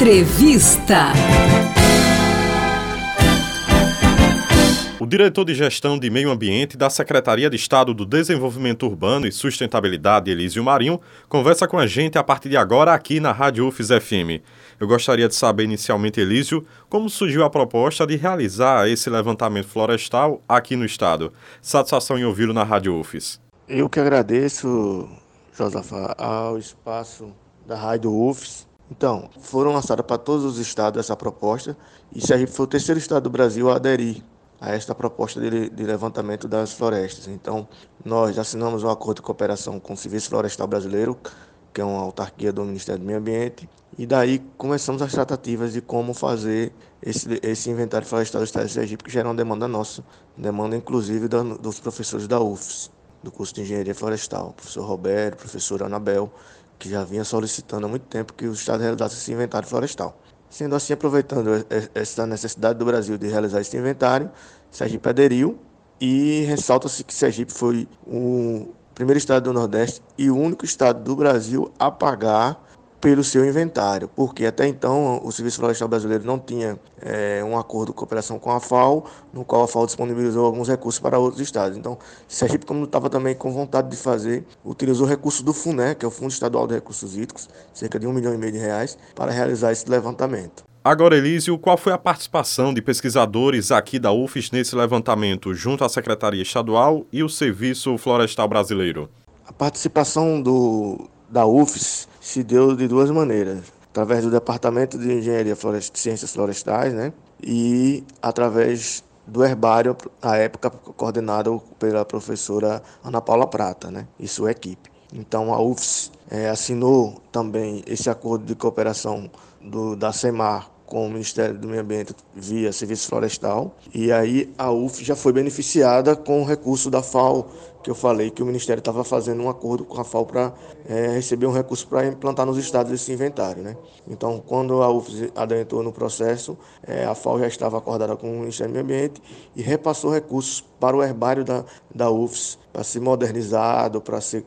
Entrevista. O diretor de gestão de meio ambiente da Secretaria de Estado do Desenvolvimento Urbano e Sustentabilidade, Elísio Marinho, conversa com a gente a partir de agora aqui na Rádio UFES FM. Eu gostaria de saber inicialmente, Elísio, como surgiu a proposta de realizar esse levantamento florestal aqui no estado. Satisfação em ouvi-lo na Rádio UFES. Eu que agradeço, Josafá, ao espaço da Rádio UFES então, foram lançadas para todos os estados essa proposta e Sergipe foi o terceiro estado do Brasil a aderir a esta proposta de, de, levantamento das florestas. Então, nós assinamos um acordo de cooperação com o Serviço Florestal Brasileiro, que é uma autarquia do Ministério do Meio Ambiente, e daí começamos as tratativas de como fazer esse, esse inventário florestal do Estado de Sergipe, que gera uma demanda nossa, demanda inclusive da, dos professores da UFS, do curso de Engenharia Florestal, professor Roberto, professor Anabel, que já vinha solicitando há muito tempo que o Estado realizasse esse inventário florestal. Sendo assim, aproveitando essa necessidade do Brasil de realizar esse inventário, Sergipe aderiu e ressalta-se que Sergipe foi o primeiro estado do Nordeste e o único estado do Brasil a pagar pelo seu inventário, porque até então o Serviço Florestal Brasileiro não tinha é, um acordo de cooperação com a FAO, no qual a FAO disponibilizou alguns recursos para outros estados. Então, Sergipe, como estava também com vontade de fazer, utilizou recursos do FUNE, que é o Fundo Estadual de Recursos Hídricos, cerca de um milhão e meio de reais, para realizar esse levantamento. Agora, Elísio, qual foi a participação de pesquisadores aqui da UFES nesse levantamento, junto à Secretaria Estadual e o Serviço Florestal Brasileiro? A participação do, da UFES se deu de duas maneiras. Através do Departamento de Engenharia de Ciências Florestais, né? E através do herbário, à época coordenado pela professora Ana Paula Prata, né? E sua equipe. Então a UFS é, assinou também esse acordo de cooperação do, da SEMAR com o Ministério do Meio Ambiente via Serviço Florestal. E aí a UF já foi beneficiada com o recurso da FAO, que eu falei que o Ministério estava fazendo um acordo com a FAO para é, receber um recurso para implantar nos estados esse inventário. Né? Então, quando a UF adentrou no processo, é, a FAO já estava acordada com o Ministério do Meio Ambiente e repassou recursos para o herbário da, da UFS, para ser modernizado, para ser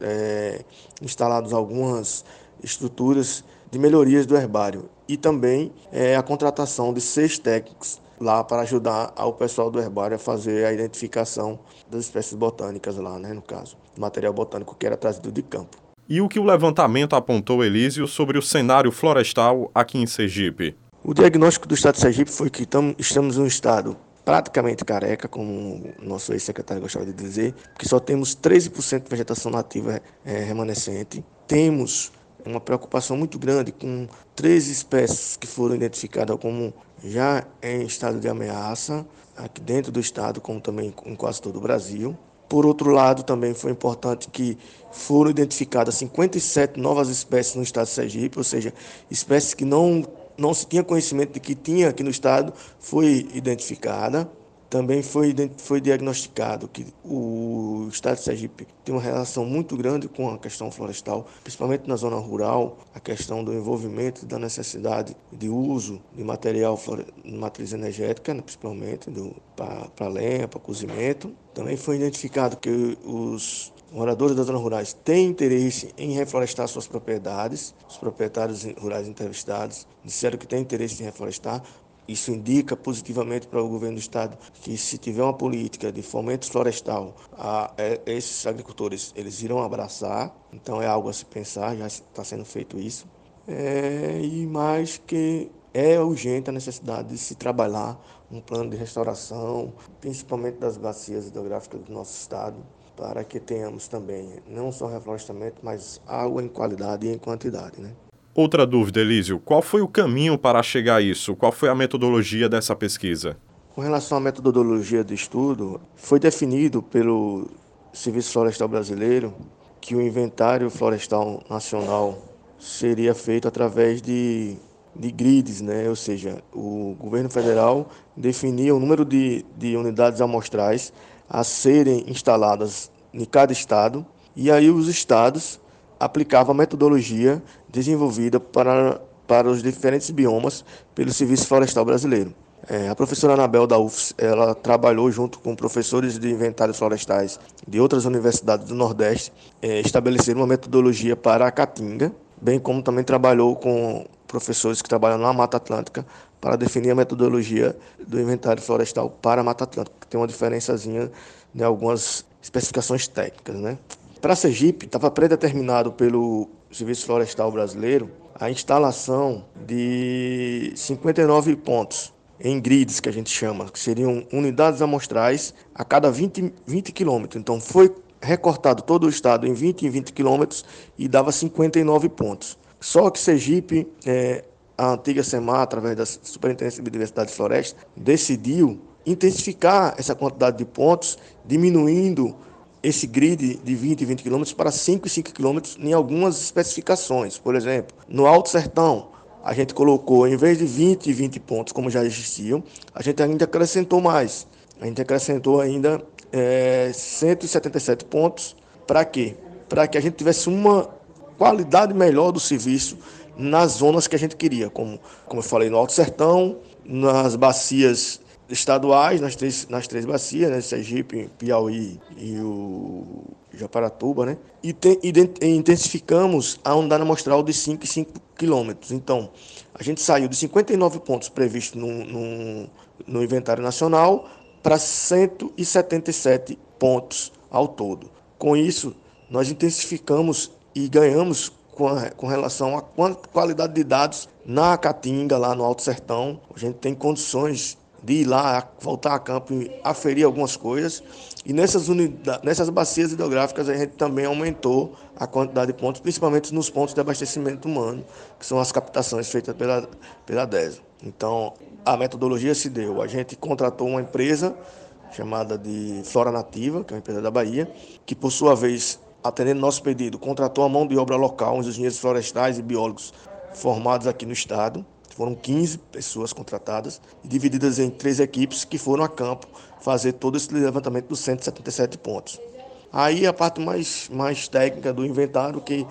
é, instalados algumas estruturas de melhorias do herbário e também é, a contratação de seis técnicos lá para ajudar o pessoal do herbário a fazer a identificação das espécies botânicas lá, né, no caso, material botânico que era trazido de campo. E o que o levantamento apontou, Elísio, sobre o cenário florestal aqui em Sergipe? O diagnóstico do estado de Sergipe foi que tam, estamos em um estado praticamente careca, como o nosso ex-secretário gostava de dizer, que só temos 13% de vegetação nativa é, remanescente. Temos uma preocupação muito grande com três espécies que foram identificadas como já em estado de ameaça, aqui dentro do estado, como também em quase todo o Brasil. Por outro lado, também foi importante que foram identificadas 57 novas espécies no estado de Sergipe, ou seja, espécies que não, não se tinha conhecimento de que tinha aqui no estado, foi identificada. Também foi, foi diagnosticado que o estado de Sergipe tem uma relação muito grande com a questão florestal, principalmente na zona rural, a questão do envolvimento da necessidade de uso de material de matriz energética, né, principalmente para lenha, para cozimento. Também foi identificado que os moradores das zonas rurais têm interesse em reflorestar suas propriedades. Os proprietários rurais entrevistados disseram que têm interesse em reflorestar, isso indica positivamente para o governo do estado que se tiver uma política de fomento florestal, a, a, é, esses agricultores eles irão abraçar. Então é algo a se pensar, já está sendo feito isso. É, e mais que é urgente a necessidade de se trabalhar um plano de restauração, principalmente das bacias hidrográficas do nosso estado, para que tenhamos também não só reflorestamento, mas água em qualidade e em quantidade. Né? Outra dúvida, Elísio, qual foi o caminho para chegar a isso? Qual foi a metodologia dessa pesquisa? Com relação à metodologia de estudo, foi definido pelo Serviço Florestal Brasileiro que o inventário florestal nacional seria feito através de, de grids, né? ou seja, o governo federal definia o número de, de unidades amostrais a serem instaladas em cada estado, e aí os estados aplicava a metodologia desenvolvida para, para os diferentes biomas pelo Serviço Florestal Brasileiro. É, a professora Anabel da UFS, ela trabalhou junto com professores de inventários florestais de outras universidades do Nordeste, é, estabelecer uma metodologia para a Caatinga, bem como também trabalhou com professores que trabalham na Mata Atlântica para definir a metodologia do inventário florestal para a Mata Atlântica, que tem uma diferençazinha de algumas especificações técnicas. Né? Para Sergipe, estava predeterminado pelo Serviço Florestal Brasileiro a instalação de 59 pontos em grids, que a gente chama, que seriam unidades amostrais a cada 20, 20 quilômetros. Então, foi recortado todo o estado em 20 em 20 quilômetros e dava 59 pontos. Só que Sergipe, é, a antiga SEMAR, através da Superintendência de Biodiversidade e Floresta, decidiu intensificar essa quantidade de pontos, diminuindo esse grid de 20 e 20 quilômetros para 5 e 5 quilômetros em algumas especificações. Por exemplo, no Alto Sertão, a gente colocou, em vez de 20 e 20 pontos, como já existiam, a gente ainda acrescentou mais. A gente acrescentou ainda é, 177 pontos. Para quê? Para que a gente tivesse uma qualidade melhor do serviço nas zonas que a gente queria, como, como eu falei, no Alto Sertão, nas bacias estaduais, nas três, nas três bacias, né, Sergipe, Piauí e o Japaratuba, né? E, te, e intensificamos a unidade amostral de 5 e 5 quilômetros. Então, a gente saiu de 59 pontos previstos no, no, no inventário nacional para 177 pontos ao todo. Com isso, nós intensificamos e ganhamos com, a, com relação à qualidade de dados na Caatinga, lá no Alto Sertão. A gente tem condições de ir lá, voltar a campo e aferir algumas coisas. E nessas, unidades, nessas bacias hidrográficas a gente também aumentou a quantidade de pontos, principalmente nos pontos de abastecimento humano, que são as captações feitas pela, pela DESA. Então, a metodologia se deu. A gente contratou uma empresa chamada de Flora Nativa, que é uma empresa da Bahia, que por sua vez, atendendo nosso pedido, contratou a mão de obra local, uns engenheiros florestais e biólogos formados aqui no estado, foram 15 pessoas contratadas divididas em três equipes que foram a campo fazer todo esse levantamento dos 177 pontos. Aí a parte mais, mais técnica do inventário, que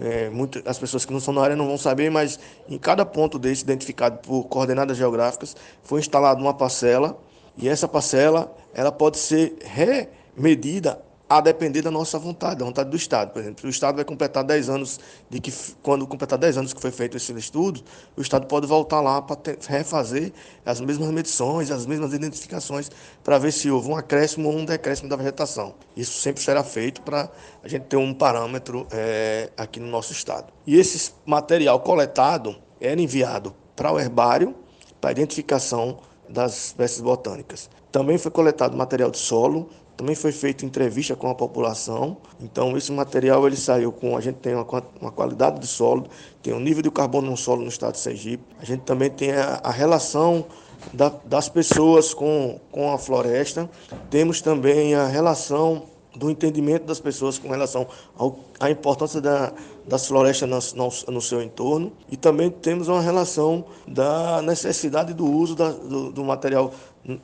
é, muitas, as pessoas que não são na área não vão saber, mas em cada ponto desse, identificado por coordenadas geográficas, foi instalada uma parcela e essa parcela ela pode ser remedida a depender da nossa vontade, da vontade do Estado. Por exemplo, se o Estado vai completar 10 anos de que quando completar 10 anos que foi feito esse estudo, o Estado pode voltar lá para refazer as mesmas medições, as mesmas identificações para ver se houve um acréscimo ou um decréscimo da vegetação. Isso sempre será feito para a gente ter um parâmetro é, aqui no nosso estado. E esse material coletado era enviado para o herbário para identificação das espécies botânicas. Também foi coletado material de solo, também foi feita entrevista com a população. Então esse material ele saiu com a gente tem uma, uma qualidade de solo, tem o um nível de carbono no solo no estado de Sergipe. A gente também tem a, a relação da, das pessoas com, com a floresta. Temos também a relação do entendimento das pessoas com relação ao, à importância da, das florestas no, no, no, seu entorno e também temos uma relação da necessidade do uso da, do, do material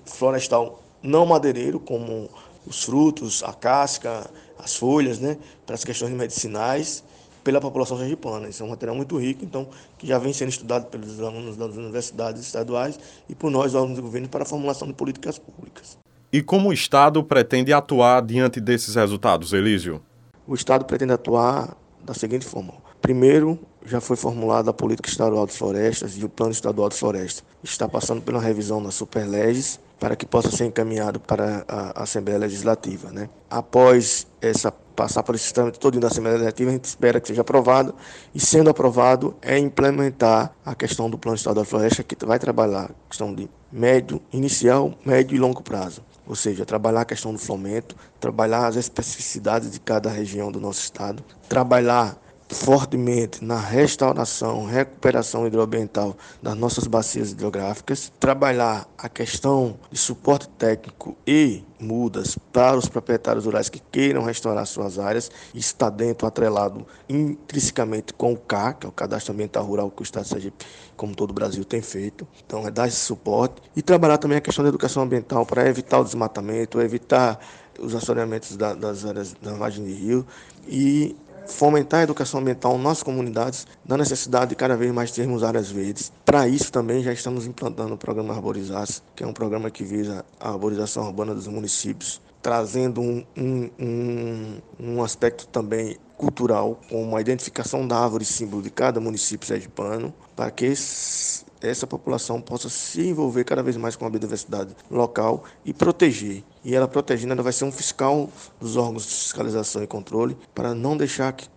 florestal não madeireiro, como os frutos, a casca, as folhas, né, para as questões medicinais, pela população sergipana. Isso é um material muito rico, então, que já vem sendo estudado pelos alunos das universidades estaduais e por nós, alunos do governo, para a formulação de políticas públicas. E como o Estado pretende atuar diante desses resultados, Elísio? O Estado pretende atuar da seguinte forma. Primeiro, já foi formulada a Política Estadual de Florestas e o Plano Estadual de Florestas. Está passando pela revisão da Superleges para que possa ser encaminhado para a Assembleia Legislativa. Né? Após essa passar por esse trâmite todo da Assembleia Legislativa, a gente espera que seja aprovado e, sendo aprovado, é implementar a questão do Plano Estadual da Floresta, que vai trabalhar a questão de médio, inicial, médio e longo prazo. Ou seja, trabalhar a questão do fomento, trabalhar as especificidades de cada região do nosso estado, trabalhar fortemente na restauração, recuperação hidroambiental das nossas bacias hidrográficas, trabalhar a questão de suporte técnico e mudas para os proprietários rurais que queiram restaurar suas áreas, está dentro, atrelado intrinsecamente com o CAR, que é o Cadastro Ambiental Rural que o Estado de Sergipe, como todo o Brasil, tem feito. Então, é dar esse suporte e trabalhar também a questão da educação ambiental para evitar o desmatamento, evitar os assoreamentos das áreas da margem de rio e fomentar a educação ambiental nas nossas comunidades, da necessidade de cada vez mais termos áreas verdes. Para isso também já estamos implantando o programa Arborizar, que é um programa que visa a arborização urbana dos municípios trazendo um, um, um, um aspecto também cultural, com uma identificação da árvore símbolo de cada município sergipano, para que essa população possa se envolver cada vez mais com a biodiversidade local e proteger. E ela protegendo, ela vai ser um fiscal dos órgãos de fiscalização e controle para não deixar que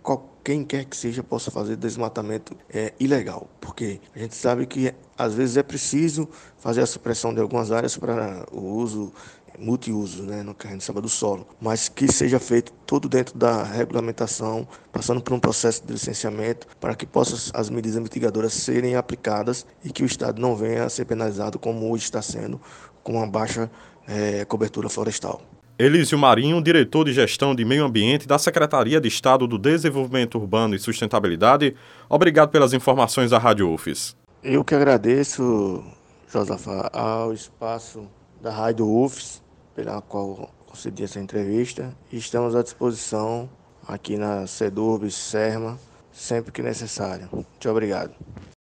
quem quer que seja possa fazer desmatamento é, ilegal. Porque a gente sabe que às vezes é preciso fazer a supressão de algumas áreas para o uso multiuso, né, no que a gente chama do solo, mas que seja feito tudo dentro da regulamentação, passando por um processo de licenciamento, para que possam as medidas mitigadoras serem aplicadas e que o Estado não venha a ser penalizado como hoje está sendo, com uma baixa é, cobertura florestal. Elísio Marinho, diretor de gestão de meio ambiente da Secretaria de Estado do Desenvolvimento Urbano e Sustentabilidade, obrigado pelas informações à Rádio UFES. Eu que agradeço, Josafá, ao espaço da Rádio UFES pela qual concedi essa entrevista. Estamos à disposição aqui na Sedurb, Serma, sempre que necessário. Muito obrigado.